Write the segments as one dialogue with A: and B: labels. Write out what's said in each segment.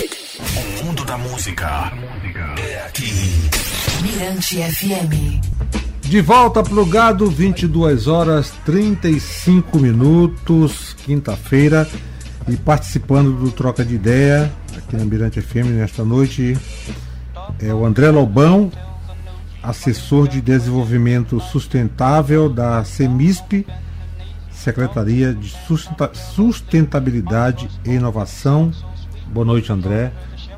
A: O mundo da música é aqui.
B: Mirante FM.
C: De volta plugado, 22 horas 35 minutos, quinta-feira, e participando do Troca de Ideia aqui na Mirante FM nesta noite é o André Lobão, assessor de desenvolvimento sustentável da CEMISP, Secretaria de Sustentabilidade e Inovação. Boa noite, André.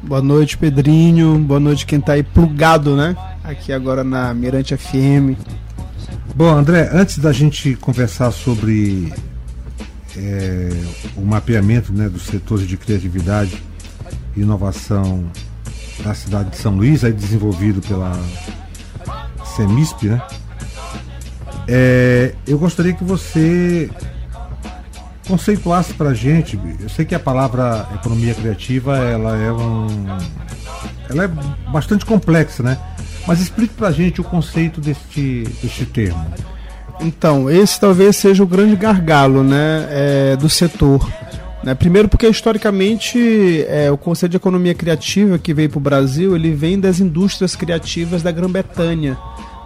D: Boa noite, Pedrinho. Boa noite quem está aí plugado, né? Aqui agora na Mirante FM.
C: Bom, André, antes da gente conversar sobre é, o mapeamento né, dos setores de criatividade e inovação da cidade de São Luís, aí desenvolvido pela CEMISP, né? É, eu gostaria que você conceituasse para a gente. Eu sei que a palavra economia criativa ela é um, ela é bastante complexa, né? Mas explique para a gente o conceito deste, deste termo.
D: Então, esse talvez seja o grande gargalo, né, é, do setor. Né? Primeiro porque historicamente é, o conceito de economia criativa que veio para o Brasil ele vem das indústrias criativas da Grã-Bretanha.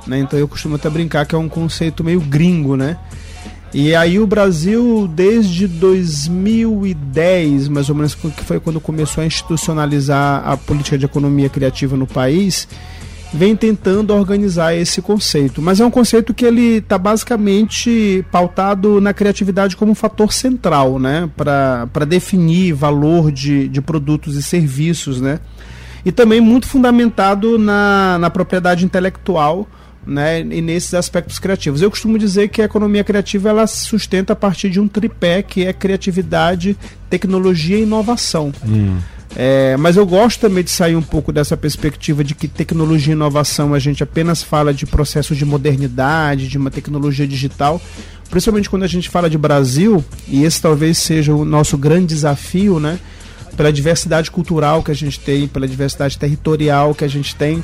D: Né? Então eu costumo até brincar que é um conceito meio gringo, né? E aí o Brasil, desde 2010, mais ou menos, que foi quando começou a institucionalizar a política de economia criativa no país, vem tentando organizar esse conceito. Mas é um conceito que ele está basicamente pautado na criatividade como um fator central, né? Para definir valor de, de produtos e serviços, né? E também muito fundamentado na, na propriedade intelectual, né, e nesses aspectos criativos. Eu costumo dizer que a economia criativa ela sustenta a partir de um tripé que é criatividade, tecnologia e inovação. Hum. É, mas eu gosto também de sair um pouco dessa perspectiva de que tecnologia e inovação a gente apenas fala de processo de modernidade, de uma tecnologia digital, principalmente quando a gente fala de Brasil, e esse talvez seja o nosso grande desafio, né? Pela diversidade cultural que a gente tem, pela diversidade territorial que a gente tem.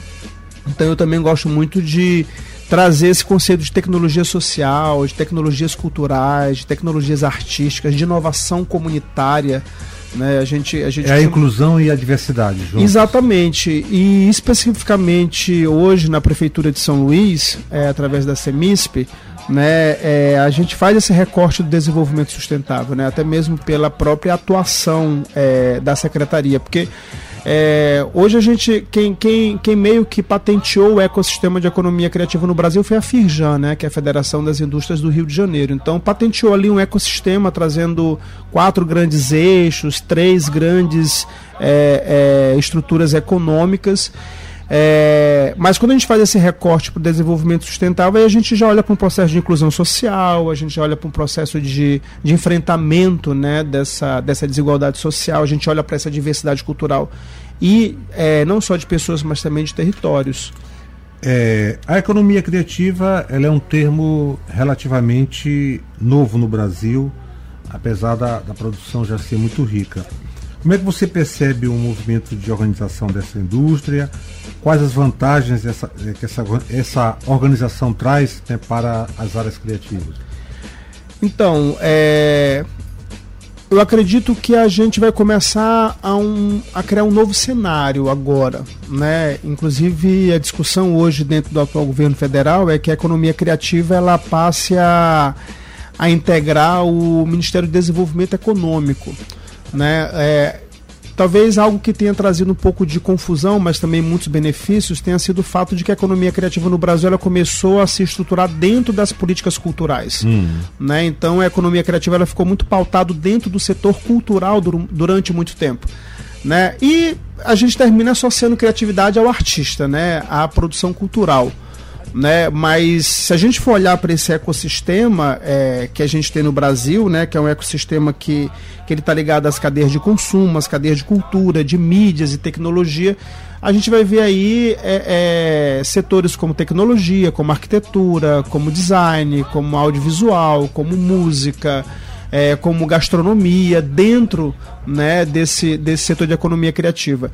D: Então eu também gosto muito de trazer esse conceito de tecnologia social, de tecnologias culturais, de tecnologias artísticas, de inovação comunitária né? A gente, a gente
C: é a inclusão e a diversidade.
D: Juntos. Exatamente. E especificamente hoje na Prefeitura de São Luís, é, através da CEMISP, né, é, a gente faz esse recorte do desenvolvimento sustentável, né, até mesmo pela própria atuação é, da secretaria, porque é, hoje a gente, quem, quem, quem meio que patenteou o ecossistema de economia criativa no Brasil foi a Firjan, né, que é a Federação das Indústrias do Rio de Janeiro. Então patenteou ali um ecossistema trazendo quatro grandes eixos, três grandes é, é, estruturas econômicas. É, mas quando a gente faz esse recorte para o desenvolvimento sustentável, a gente já olha para um processo de inclusão social, a gente olha para um processo de, de enfrentamento né, dessa, dessa desigualdade social, a gente olha para essa diversidade cultural e é, não só de pessoas, mas também de territórios.
C: É, a economia criativa ela é um termo relativamente novo no Brasil, apesar da, da produção já ser muito rica. Como é que você percebe o movimento de organização dessa indústria? Quais as vantagens essa, que essa, essa organização traz né, para as áreas criativas?
D: Então, é, eu acredito que a gente vai começar a, um, a, criar um novo cenário agora. Né? Inclusive, a discussão hoje dentro do atual governo federal é que a economia criativa ela passe a, a integrar o Ministério do Desenvolvimento Econômico né? É, talvez algo que tenha trazido um pouco de confusão, mas também muitos benefícios, tenha sido o fato de que a economia criativa no Brasil ela começou a se estruturar dentro das políticas culturais. Hum. Né? Então a economia criativa ela ficou muito pautado dentro do setor cultural durante muito tempo. Né? E a gente termina associando criatividade ao artista, né? à produção cultural né? Mas se a gente for olhar para esse ecossistema é, que a gente tem no Brasil, né? Que é um ecossistema que, que ele está ligado às cadeias de consumo, às cadeias de cultura, de mídias e tecnologia, a gente vai ver aí é, é, setores como tecnologia, como arquitetura, como design, como audiovisual, como música, é, como gastronomia, dentro né, desse, desse setor de economia criativa.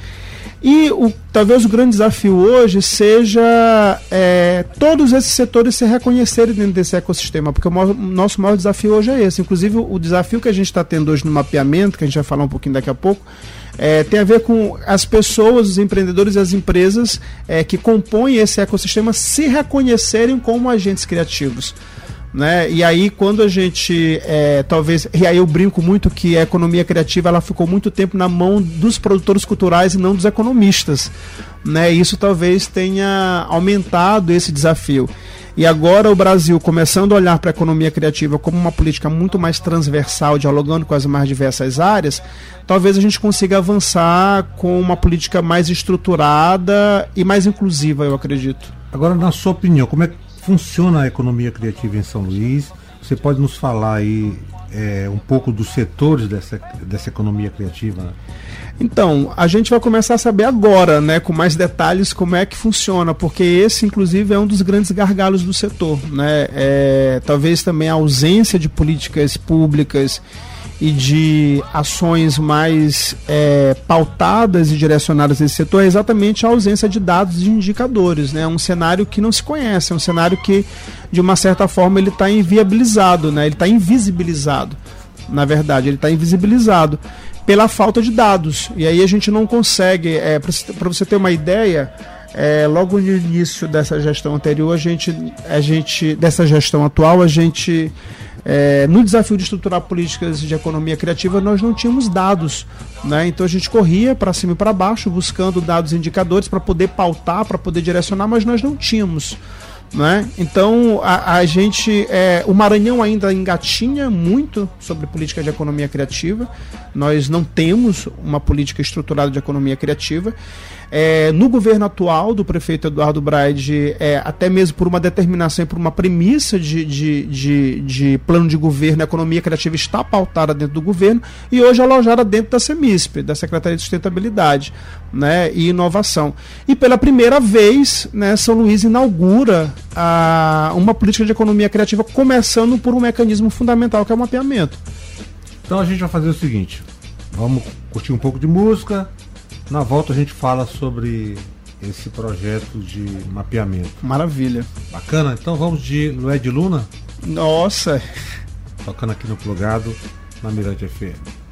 D: E o, talvez o grande desafio hoje seja é, todos esses setores se reconhecerem dentro desse ecossistema, porque o maior, nosso maior desafio hoje é esse. Inclusive, o desafio que a gente está tendo hoje no mapeamento, que a gente vai falar um pouquinho daqui a pouco, é, tem a ver com as pessoas, os empreendedores e as empresas é, que compõem esse ecossistema se reconhecerem como agentes criativos. Né? E aí quando a gente é, talvez e aí eu brinco muito que a economia criativa ela ficou muito tempo na mão dos produtores culturais e não dos economistas, né? Isso talvez tenha aumentado esse desafio. E agora o Brasil começando a olhar para a economia criativa como uma política muito mais transversal, dialogando com as mais diversas áreas, talvez a gente consiga avançar com uma política mais estruturada e mais inclusiva, eu acredito.
E: Agora, na sua opinião, como é que funciona a economia criativa em São Luís? Você pode nos falar aí é, um pouco dos setores dessa, dessa economia criativa?
D: Então, a gente vai começar a saber agora, né, com mais detalhes, como é que funciona, porque esse, inclusive, é um dos grandes gargalos do setor. Né? É, talvez também a ausência de políticas públicas e de ações mais é, pautadas e direcionadas nesse setor é exatamente a ausência de dados e indicadores. Né? É um cenário que não se conhece, é um cenário que, de uma certa forma, ele está inviabilizado, né? ele está invisibilizado. Na verdade, ele está invisibilizado pela falta de dados. E aí a gente não consegue, é, para você ter uma ideia, é, logo no início dessa gestão anterior, a gente, a gente dessa gestão atual, a gente é, no desafio de estruturar políticas de economia criativa, nós não tínhamos dados. Né? Então a gente corria para cima e para baixo, buscando dados indicadores para poder pautar, para poder direcionar, mas nós não tínhamos. Né? Então a, a gente, é, o Maranhão ainda engatinha muito sobre política de economia criativa. Nós não temos uma política estruturada de economia criativa. É, no governo atual do prefeito Eduardo Braide, é, até mesmo por uma determinação e por uma premissa de, de, de, de, plano de governo, a economia criativa está pautada dentro do governo e hoje alojada dentro da CEMISP, da Secretaria de Sustentabilidade né, e Inovação. E pela primeira vez, né, São Luís inaugura a, uma política de economia criativa, começando por um mecanismo fundamental que é o mapeamento.
E: Então a gente vai fazer o seguinte: vamos curtir um pouco de música na volta a gente fala sobre esse projeto de mapeamento.
D: Maravilha.
E: Bacana, então vamos de Lué de Luna?
D: Nossa!
E: Tocando aqui no plugado na Mirante FM.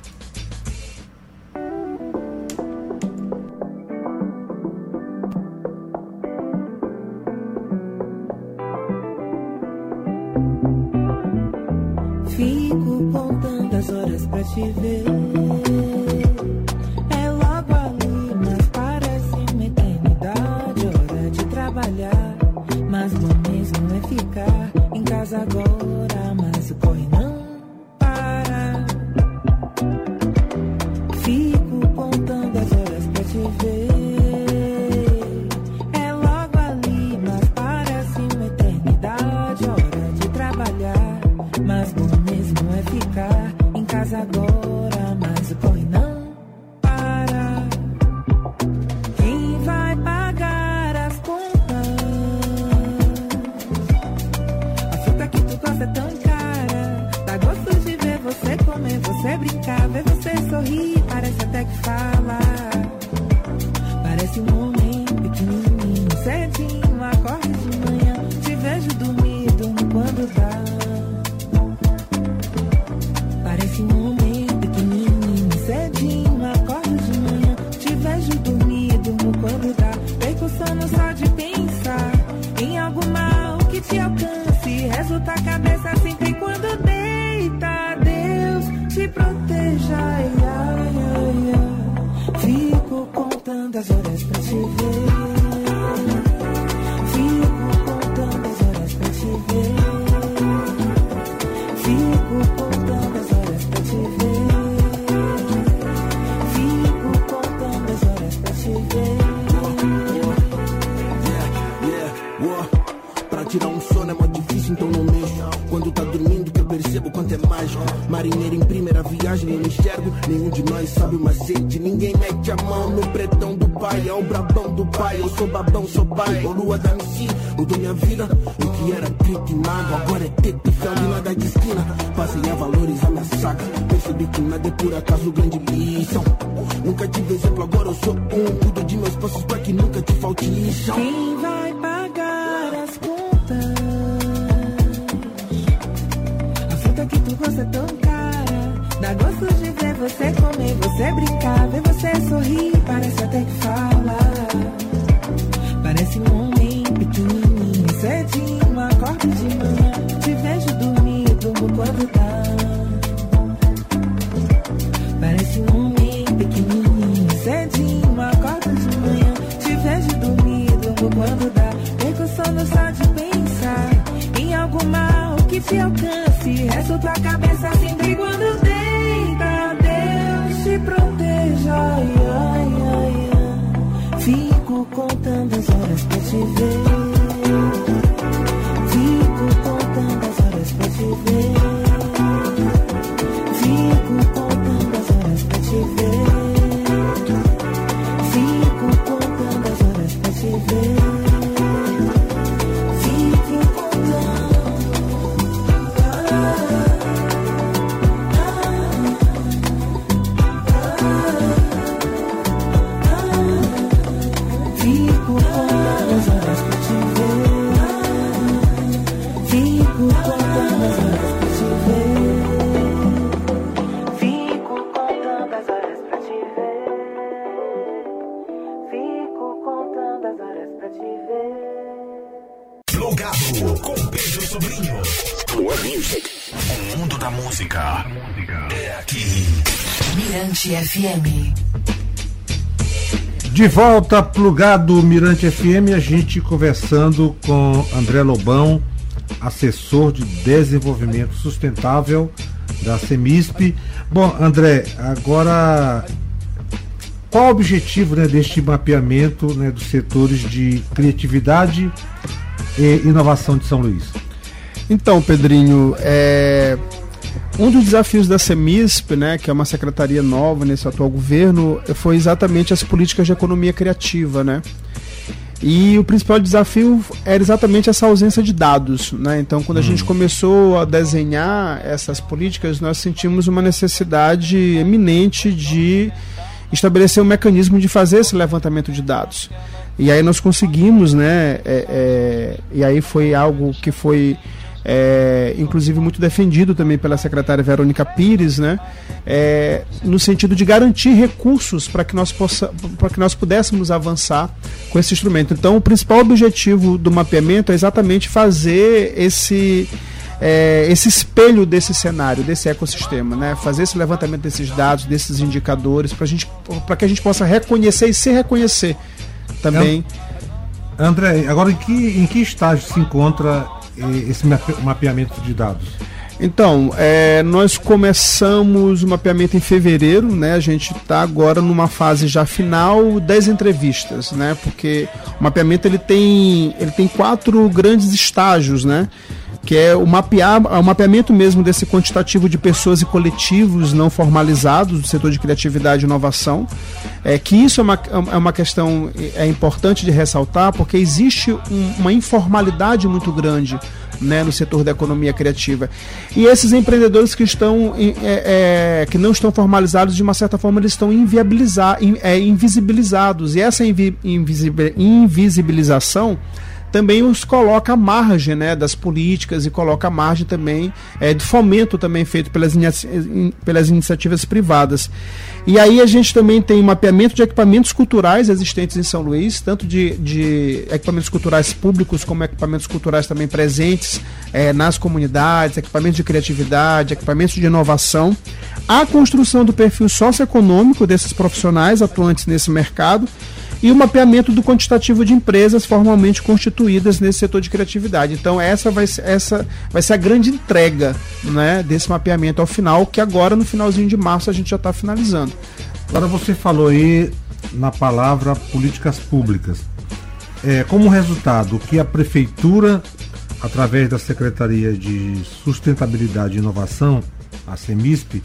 F: You. quanto é mágico. Marinheiro em primeira
G: viagem, eu não enxergo. Nenhum de nós sabe o macete. Ninguém mete a mão no pretão do pai. É o brabão do pai. Eu sou babão, sou pai. Ô lua da MC, mudou minha vida. O que era treta e mago, agora é teto e felina da esquina. Passei a valorizar minha saga. Percebi que nada é por acaso grande lição. Nunca tive exemplo, agora eu sou um. Cuido de meus passos pra que nunca te falte lição.
E: Gosta é tão cara. Dá gosto de ver você comer, você brincar, ver você sorrir. Parece até que fala. Parece um homem pequenininho, cedinho, acordo de manhã. Te vejo dormir, durmo quando dá. Parece um homem pequenininho, cedinho, acordo de manhã. Te vejo dormir, durmo quando dá. Perco sono só de pensar em algo mal que te alcance. Resto tua cabeça sempre quando deita. Deus te proteja. Fico contando as horas pra te ver.
A: Plugado com Pedro Sobrinho. O mundo da música é aqui.
B: Mirante FM.
C: De volta, plugado Mirante FM, a gente conversando com André Lobão, assessor de desenvolvimento sustentável da Semisp. Bom, André, agora qual o objetivo né, deste mapeamento né, dos setores de criatividade e inovação de São Luís?
D: Então, Pedrinho, é, um dos desafios da CEMISP, né, que é uma secretaria nova nesse atual governo, foi exatamente as políticas de economia criativa, né? E o principal desafio era exatamente essa ausência de dados, né? Então, quando a gente começou a desenhar essas políticas, nós sentimos uma necessidade eminente de estabelecer um mecanismo de fazer esse levantamento de dados. E aí nós conseguimos, né? é, é, e aí foi algo que foi é, inclusive muito defendido também pela secretária Verônica Pires, né, é, no sentido de garantir recursos para que nós possa, que nós pudéssemos avançar com esse instrumento. Então, o principal objetivo do mapeamento é exatamente fazer esse é, esse espelho desse cenário, desse ecossistema, né? Fazer esse levantamento desses dados, desses indicadores, para que a gente possa reconhecer e se reconhecer também.
C: André, agora em que, em que estágio se encontra esse mape- mapeamento de dados?
D: Então, é, nós começamos o mapeamento em fevereiro, né? A gente está agora numa fase já final das entrevistas, né? Porque o mapeamento ele tem, ele tem quatro grandes estágios, né? Que é o, mapear, o mapeamento mesmo desse quantitativo de pessoas e coletivos não formalizados do setor de criatividade e inovação. É, que isso é uma, é uma questão é importante de ressaltar, porque existe um- uma informalidade muito grande né, no setor da economia criativa. E esses empreendedores que estão é, é, que não estão formalizados, de uma certa forma, eles estão inviabiliza- in- é, invisibilizados. E essa invi- invisibi- invisibilização também os coloca à margem né, das políticas e coloca à margem também é, de fomento também feito pelas, pelas iniciativas privadas. E aí a gente também tem mapeamento de equipamentos culturais existentes em São Luís, tanto de, de equipamentos culturais públicos como equipamentos culturais também presentes é, nas comunidades, equipamentos de criatividade, equipamentos de inovação, a construção do perfil socioeconômico desses profissionais atuantes nesse mercado e o mapeamento do quantitativo de empresas formalmente constituídas nesse setor de criatividade. Então essa vai ser, essa vai ser a grande entrega né, desse mapeamento ao final, que agora no finalzinho de março a gente já está finalizando.
C: Agora você falou aí na palavra políticas públicas. É, como resultado, que a prefeitura, através da Secretaria de Sustentabilidade e Inovação, a CEMISP,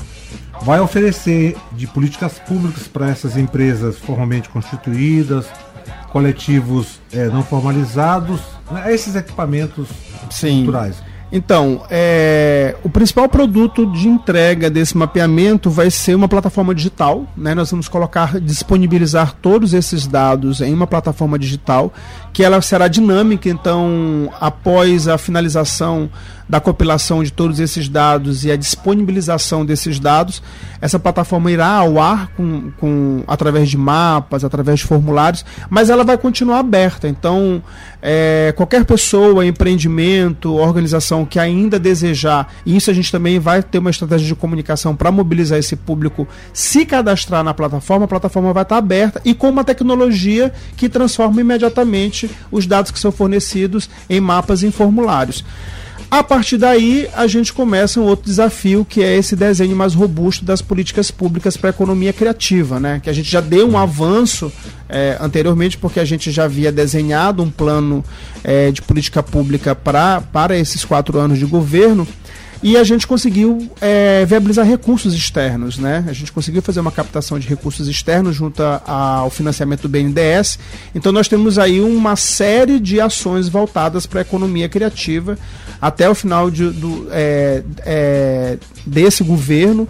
C: vai oferecer de políticas públicas para essas empresas formalmente constituídas, coletivos eh, não formalizados, né, esses equipamentos
D: Sim.
C: culturais.
D: Então, é, o principal produto de entrega desse mapeamento vai ser uma plataforma digital. Né? Nós vamos colocar, disponibilizar todos esses dados em uma plataforma digital, que ela será dinâmica. Então, após a finalização da compilação de todos esses dados e a disponibilização desses dados, essa plataforma irá ao ar com, com através de mapas, através de formulários, mas ela vai continuar aberta. Então, é, qualquer pessoa, empreendimento, organização que ainda desejar, e isso a gente também vai ter uma estratégia de comunicação para mobilizar esse público, se cadastrar na plataforma, a plataforma vai estar aberta e com uma tecnologia que transforma imediatamente os dados que são fornecidos em mapas e em formulários. A partir daí, a gente começa um outro desafio, que é esse desenho mais robusto das políticas públicas para a economia criativa, né? Que a gente já deu um avanço é, anteriormente, porque a gente já havia desenhado um plano é, de política pública para esses quatro anos de governo e a gente conseguiu é, viabilizar recursos externos, né? A gente conseguiu fazer uma captação de recursos externos junto a, ao financiamento do BNDES. Então nós temos aí uma série de ações voltadas para a economia criativa até o final de, do, é, é, desse governo.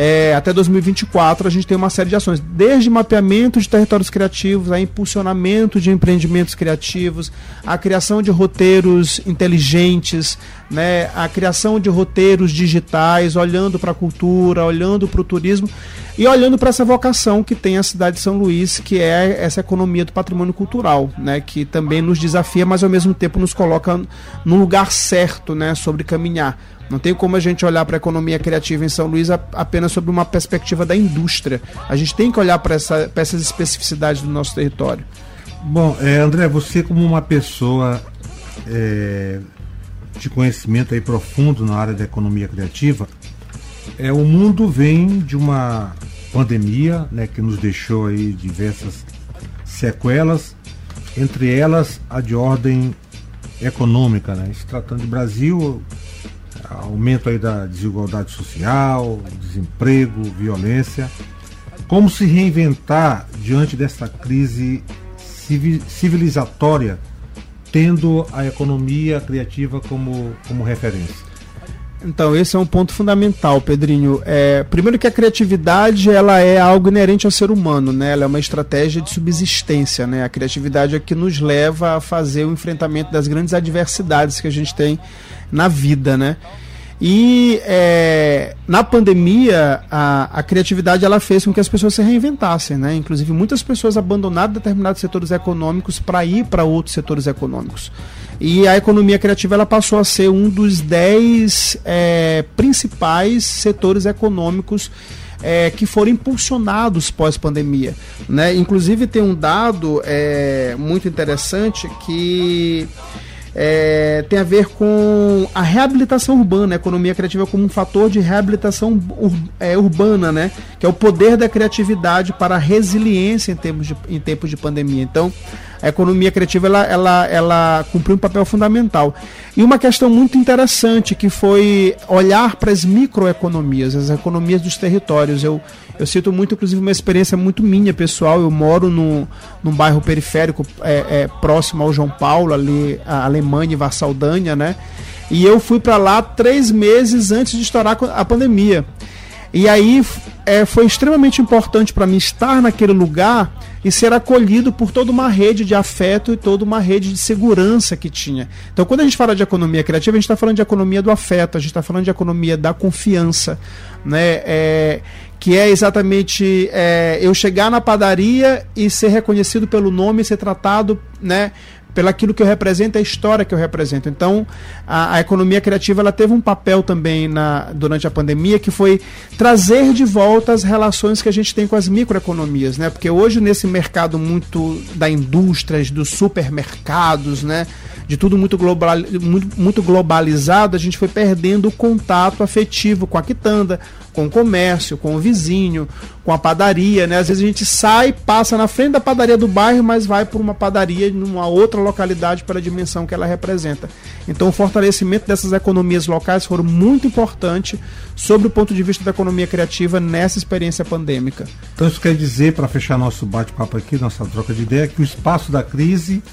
D: É, até 2024 a gente tem uma série de ações, desde mapeamento de territórios criativos, a impulsionamento de empreendimentos criativos, a criação de roteiros inteligentes, né, a criação de roteiros digitais, olhando para a cultura, olhando para o turismo e olhando para essa vocação que tem a cidade de São Luís, que é essa economia do patrimônio cultural, né, que também nos desafia, mas ao mesmo tempo nos coloca no lugar certo, né, sobre caminhar. Não tem como a gente olhar para a economia criativa em São Luís apenas sobre uma perspectiva da indústria. A gente tem que olhar para essa, essas especificidades do nosso território.
C: Bom, é, André, você como uma pessoa é, de conhecimento aí profundo na área da economia criativa, é, o mundo vem de uma pandemia né, que nos deixou aí diversas sequelas, entre elas a de ordem econômica. Né? Se tratando de Brasil, aumento aí da desigualdade social, desemprego, violência. Como se reinventar diante dessa crise civilizatória, tendo a economia criativa como, como referência?
D: Então, esse é um ponto fundamental, Pedrinho. É, primeiro que a criatividade ela é algo inerente ao ser humano, né? Ela é uma estratégia de subsistência, né? A criatividade é que nos leva a fazer o enfrentamento das grandes adversidades que a gente tem na vida, né? E é, na pandemia, a, a, criatividade ela fez com que as pessoas se reinventassem, né? Inclusive, muitas pessoas abandonaram determinados setores econômicos para ir para outros setores econômicos. E a economia criativa ela passou a ser um dos dez é, principais setores econômicos é, que foram impulsionados pós-pandemia. Né? Inclusive, tem um dado é, muito interessante que é, tem a ver com a reabilitação urbana, a economia criativa como um fator de reabilitação ur, é, urbana, né? Que é o poder da criatividade para a resiliência em tempos de, em tempos de pandemia. Então, a economia criativa ela, ela, ela cumpriu um papel fundamental. E uma questão muito interessante que foi olhar para as microeconomias, as economias dos territórios. Eu, eu cito muito, inclusive, uma experiência muito minha, pessoal. Eu moro no, num bairro periférico é, é, próximo ao João Paulo, ali, a Alemanha e Varsaldânia, né? E eu fui para lá três meses antes de estourar a pandemia. E aí é, foi extremamente importante para mim estar naquele lugar e ser acolhido por toda uma rede de afeto e toda uma rede de segurança que tinha. Então, quando a gente fala de economia criativa, a gente está falando de economia do afeto, a gente está falando de economia da confiança, né? É, que é exatamente é, eu chegar na padaria e ser reconhecido pelo nome, ser tratado, né? Pelo aquilo que eu represento, a história que eu represento. Então, a, a, economia criativa ela teve um papel também na, durante a pandemia que foi trazer de volta as relações que a gente tem com as microeconomias, né? Porque hoje nesse mercado muito da indústria, dos supermercados, né? de tudo muito, global, muito, muito globalizado, a gente foi perdendo o contato afetivo com a quitanda, com o comércio, com o vizinho, com a padaria, né? Às vezes a gente sai, passa na frente da padaria do bairro, mas vai por uma padaria numa outra localidade pela dimensão que ela representa. Então o fortalecimento dessas economias locais foram muito importante sobre o ponto de vista da economia criativa nessa experiência pandêmica.
C: Então isso quer dizer, para fechar nosso bate-papo aqui, nossa troca de ideia, que o espaço da crise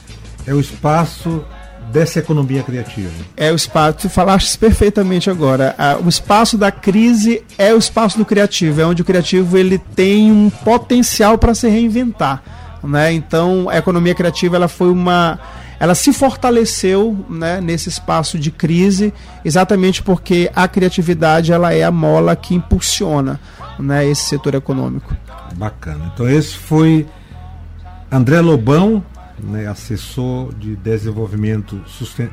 C: é o espaço dessa economia criativa.
D: É o espaço, tu falaste perfeitamente agora. o espaço da crise é o espaço do criativo, é onde o criativo ele tem um potencial para se reinventar, né? Então, a economia criativa ela foi uma ela se fortaleceu né, nesse espaço de crise, exatamente porque a criatividade ela é a mola que impulsiona né, esse setor econômico.
C: Bacana. Então esse foi André Lobão, né, assessor de desenvolvimento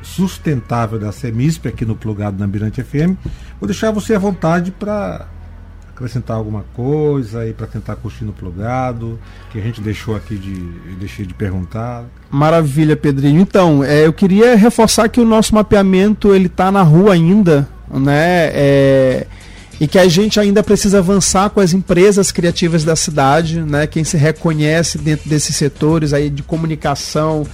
C: sustentável da Semisp, aqui no Plugado na Mirante FM. Vou deixar você à vontade para acrescentar alguma coisa aí para tentar curtir no plugado, que a gente deixou aqui de deixei de perguntar.
D: Maravilha, Pedrinho. Então, é, eu queria reforçar que o nosso mapeamento ele está na rua ainda, né? É, e que a gente ainda precisa avançar com as empresas criativas da cidade, né? Quem se reconhece dentro desses setores aí de comunicação,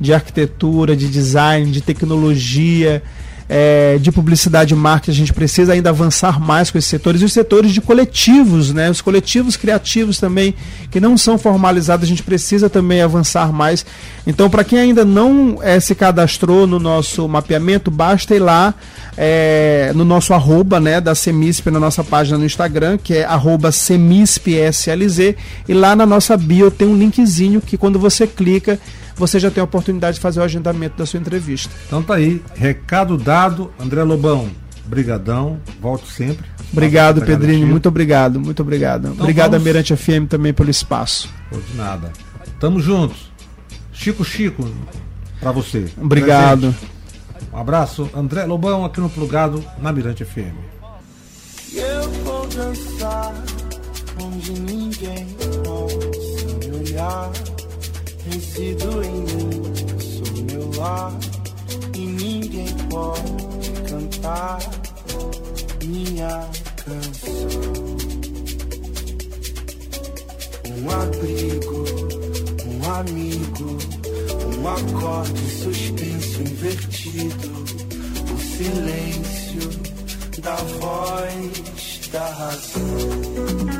D: de arquitetura, de design, de tecnologia, é, de publicidade e marketing, a gente precisa ainda avançar mais com esses setores, e os setores de coletivos, né? os coletivos criativos também, que não são formalizados, a gente precisa também avançar mais. Então, para quem ainda não é, se cadastrou no nosso mapeamento, basta ir lá é, no nosso arroba né, da Semisp, na nossa página no Instagram, que é arroba semispslz, e lá na nossa bio tem um linkzinho que quando você clica, você já tem a oportunidade de fazer o agendamento da sua entrevista.
C: Então tá aí, recado dado, André Lobão, brigadão, volto sempre.
D: Obrigado, Pedrinho, muito obrigado, muito obrigado. Então obrigado, vamos... Mirante FM, também pelo espaço.
C: De nada. Tamo juntos. Chico Chico, para você.
D: Obrigado.
C: Presente. Um abraço, André Lobão, aqui no Plugado, na Mirante FM.
G: Eu vou dançar onde ninguém possa me olhar. Resido em mim, sou meu lar e ninguém pode cantar minha canção. Um abrigo, um amigo, um acorde suspenso invertido, o silêncio da voz da razão.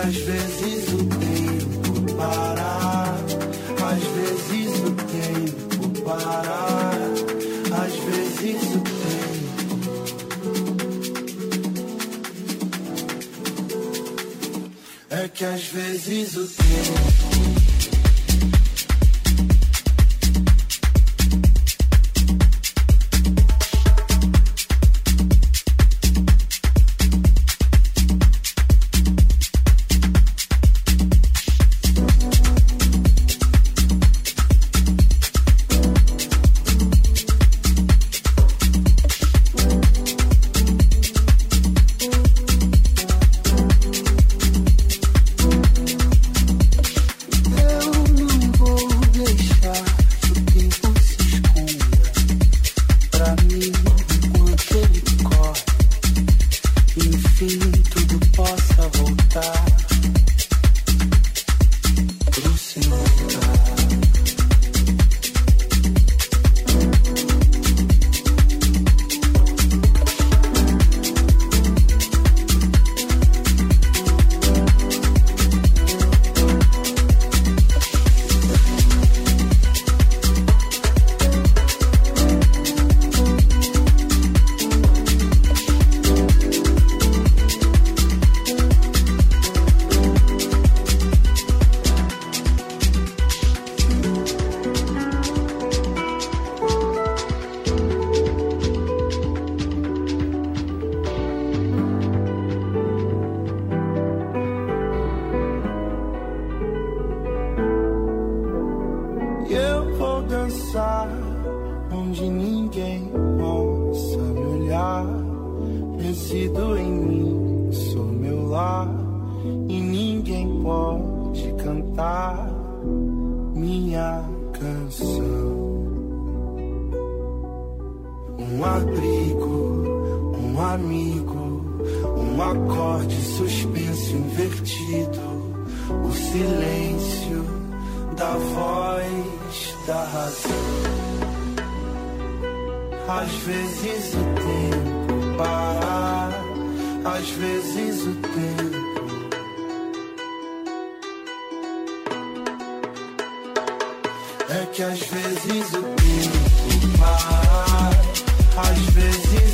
G: Às vezes o tempo para, às vezes o tempo para, às vezes o tempo. É que às vezes o tempo. Um abrigo, um amigo, um acorde suspenso invertido, o silêncio da voz da razão. Às vezes o tempo para, às vezes o tempo. É que às vezes o tempo às vezes